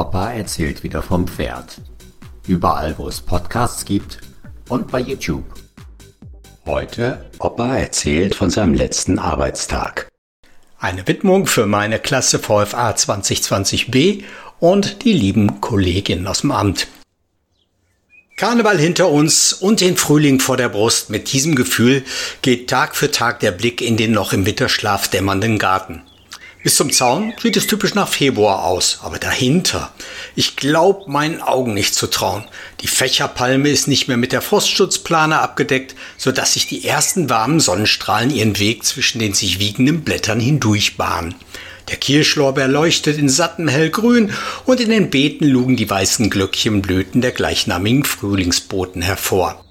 Opa erzählt wieder vom Pferd. Überall, wo es Podcasts gibt und bei YouTube. Heute Opa erzählt von seinem letzten Arbeitstag. Eine Widmung für meine Klasse VFA 2020b und die lieben Kolleginnen aus dem Amt. Karneval hinter uns und den Frühling vor der Brust. Mit diesem Gefühl geht Tag für Tag der Blick in den noch im Winterschlaf dämmernden Garten. Bis zum Zaun sieht es typisch nach Februar aus, aber dahinter, ich glaub meinen Augen nicht zu trauen. Die Fächerpalme ist nicht mehr mit der Frostschutzplane abgedeckt, so dass sich die ersten warmen Sonnenstrahlen ihren Weg zwischen den sich wiegenden Blättern hindurch bahnen. Der Kirschlorbeer leuchtet in sattem Hellgrün und in den Beeten lugen die weißen Glöckchenblüten der gleichnamigen Frühlingsboten hervor.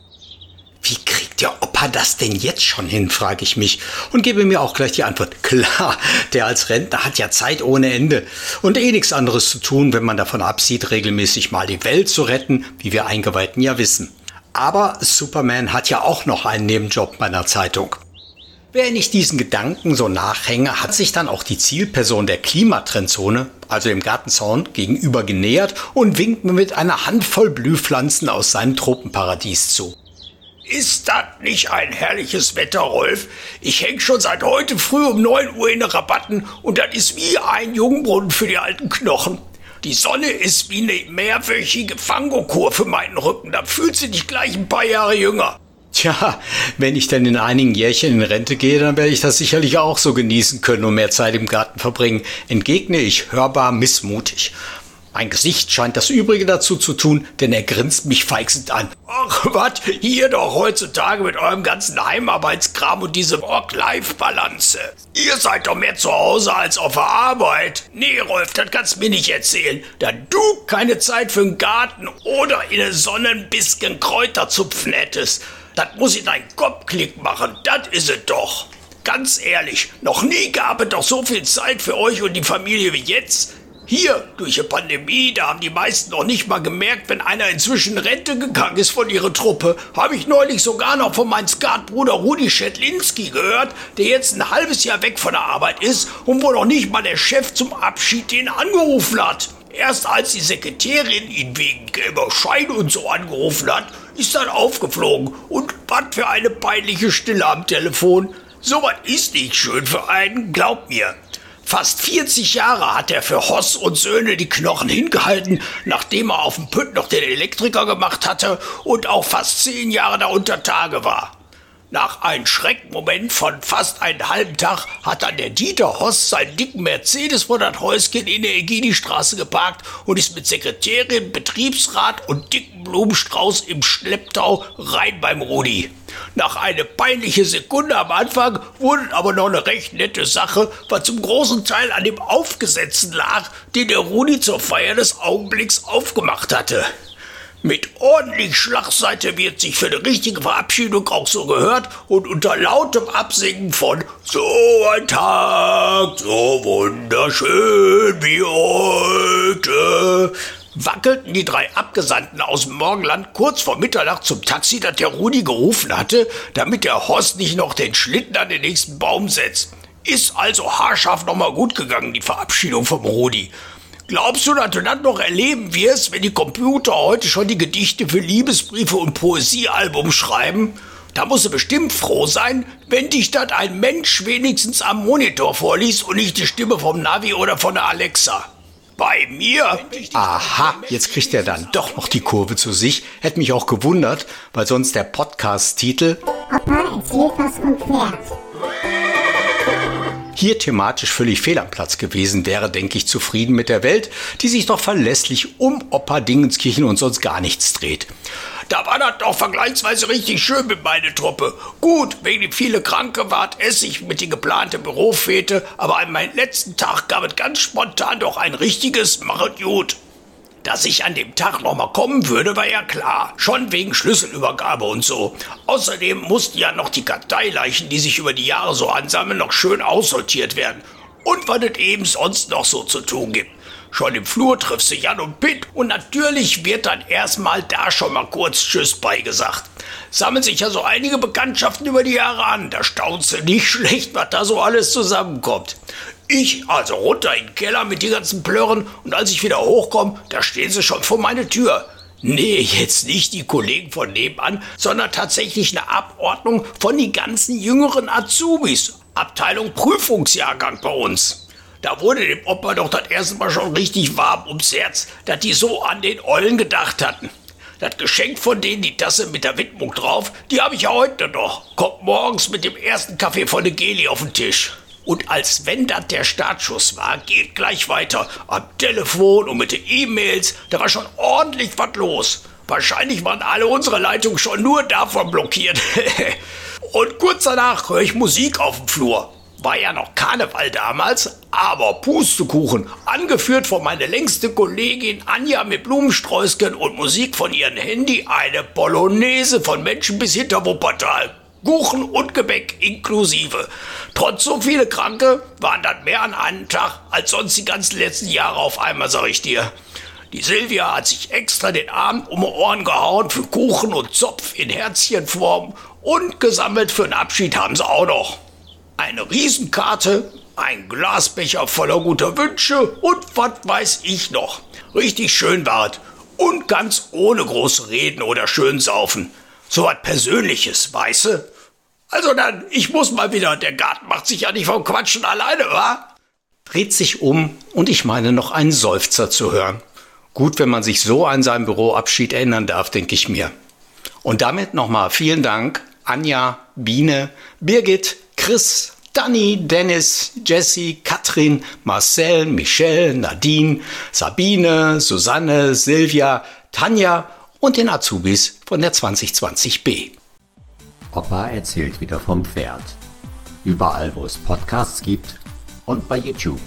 Wie kriegt der Opa das denn jetzt schon hin, frage ich mich und gebe mir auch gleich die Antwort. Klar, der als Rentner hat ja Zeit ohne Ende und eh nichts anderes zu tun, wenn man davon absieht, regelmäßig mal die Welt zu retten, wie wir Eingeweihten ja wissen. Aber Superman hat ja auch noch einen Nebenjob bei einer Zeitung. Während ich diesen Gedanken so nachhänge, hat sich dann auch die Zielperson der Klimatrendzone, also dem Gartenzaun, gegenüber genähert und winkt mir mit einer Handvoll Blühpflanzen aus seinem Tropenparadies zu. Ist das nicht ein herrliches Wetter, Rolf? Ich häng schon seit heute früh um 9 Uhr in den Rabatten und das ist wie ein Jungbrunnen für die alten Knochen. Die Sonne ist wie eine mehrwöchige Fangokur für meinen Rücken. Da fühlt sie dich gleich ein paar Jahre jünger. Tja, wenn ich dann in einigen Jährchen in Rente gehe, dann werde ich das sicherlich auch so genießen können und mehr Zeit im Garten verbringen, entgegne ich hörbar missmutig. Mein Gesicht scheint das Übrige dazu zu tun, denn er grinst mich feixend an. Ach, was? Hier doch heutzutage mit eurem ganzen Heimarbeitskram und diese Work-Life-Balance. Ihr seid doch mehr zu Hause als auf der Arbeit. Nee, Rolf, das kannst du mir nicht erzählen. Da du keine Zeit für den Garten oder in der Sonne Kräuter zupfen hättest. Das muss in deinen Kopf klick machen, das is es doch. Ganz ehrlich, noch nie gab es doch so viel Zeit für euch und die Familie wie jetzt. Hier, durch die Pandemie, da haben die meisten noch nicht mal gemerkt, wenn einer inzwischen Rente gegangen ist von ihrer Truppe. Habe ich neulich sogar noch von meinem Skatbruder Rudi Schetlinski gehört, der jetzt ein halbes Jahr weg von der Arbeit ist und wo noch nicht mal der Chef zum Abschied den angerufen hat. Erst als die Sekretärin ihn wegen gelber Schein und so angerufen hat, ist dann aufgeflogen. Und was für eine peinliche Stille am Telefon. So was ist nicht schön für einen, glaubt mir. Fast 40 Jahre hat er für Hoss und Söhne die Knochen hingehalten, nachdem er auf dem Pütt noch den Elektriker gemacht hatte und auch fast 10 Jahre da unter Tage war. Nach einem Schreckmoment von fast einem halben Tag hat dann der Dieter Hoss seinen dicken Mercedes vor das Häuschen in der Egidi-Straße geparkt und ist mit Sekretärin, Betriebsrat und dicken Blumenstrauß im Schlepptau rein beim Rudi. Nach einer peinlichen Sekunde am Anfang wurde aber noch eine recht nette Sache, was zum großen Teil an dem Aufgesetzten lag, den der Rudi zur Feier des Augenblicks aufgemacht hatte. Mit ordentlich Schlagseite wird sich für eine richtige Verabschiedung auch so gehört und unter lautem Absingen von So ein Tag, so wunderschön wie heute wackelten die drei Abgesandten aus dem Morgenland kurz vor Mitternacht zum Taxi, das der Rudi gerufen hatte, damit der Horst nicht noch den Schlitten an den nächsten Baum setzt. Ist also haarscharf nochmal gut gegangen, die Verabschiedung vom Rudi. Glaubst du, dass du das noch erleben wirst, wenn die Computer heute schon die Gedichte für Liebesbriefe und Poesiealbum schreiben? Da musst du bestimmt froh sein, wenn dich das ein Mensch wenigstens am Monitor vorliest und nicht die Stimme vom Navi oder von der Alexa. Bei mir? Aha, jetzt kriegt er dann doch noch die Kurve zu sich. Hätte mich auch gewundert, weil sonst der Podcast-Titel Opa erzählt was vom Pferd hier thematisch völlig fehl am Platz gewesen wäre, denke ich, zufrieden mit der Welt, die sich doch verlässlich um Opa Dingenskirchen und sonst gar nichts dreht. Da war das doch vergleichsweise richtig schön mit meiner Truppe. Gut, wegen die viele Kranke ward Essig mit die geplante Bürofete, aber an meinem letzten Tag gab es ganz spontan doch ein richtiges Machet gut. Dass ich an dem Tag nochmal kommen würde, war ja klar. Schon wegen Schlüsselübergabe und so. Außerdem mussten ja noch die Karteileichen, die sich über die Jahre so ansammeln, noch schön aussortiert werden. Und was es eben sonst noch so zu tun gibt. Schon im Flur triffst du Jan und Pitt und natürlich wird dann erstmal da schon mal kurz Tschüss beigesagt. Sammeln sich ja so einige Bekanntschaften über die Jahre an. Da staunst du nicht schlecht, was da so alles zusammenkommt. Ich also runter in den Keller mit den ganzen Plörren und als ich wieder hochkomme, da stehen sie schon vor meiner Tür. Nee, jetzt nicht die Kollegen von nebenan, sondern tatsächlich eine Abordnung von die ganzen jüngeren Azubis. Abteilung Prüfungsjahrgang bei uns. Da wurde dem Opa doch das erste Mal schon richtig warm ums Herz, dass die so an den Ollen gedacht hatten. Das Geschenk von denen, die Tasse mit der Widmung drauf, die habe ich ja heute noch. Kommt morgens mit dem ersten Kaffee von der Geli auf den Tisch. Und als wenn das der Startschuss war, geht gleich weiter. Am Telefon und mit den E-Mails, da war schon ordentlich was los. Wahrscheinlich waren alle unsere Leitungen schon nur davon blockiert. und kurz danach höre ich Musik auf dem Flur. War ja noch Karneval damals, aber Pustekuchen, angeführt von meiner längste Kollegin Anja mit Blumensträußchen und Musik von ihrem Handy, eine Polonaise von Menschen bis hinter Wuppertal. Kuchen und Gebäck inklusive. Trotz so viele Kranke waren das mehr an einem Tag als sonst die ganzen letzten Jahre auf einmal, sag ich dir. Die Silvia hat sich extra den Arm um die Ohren gehauen für Kuchen und Zopf in Herzchenform und gesammelt für den Abschied haben sie auch noch eine Riesenkarte, ein Glasbecher voller guter Wünsche und was weiß ich noch. Richtig schön wart. Und ganz ohne große Reden oder Schönsaufen. So was Persönliches, weiße? Also dann, ich muss mal wieder, der Garten macht sich ja nicht vom Quatschen alleine, wa? Dreht sich um und ich meine noch einen Seufzer zu hören. Gut, wenn man sich so an seinen Büroabschied erinnern darf, denke ich mir. Und damit nochmal vielen Dank, Anja, Biene, Birgit, Chris, Danny, Dennis, Jesse, Katrin, Marcel, Michelle, Nadine, Sabine, Susanne, Silvia, Tanja und den Azubis von der 2020b. Opa erzählt wieder vom Pferd. Überall, wo es Podcasts gibt und bei YouTube.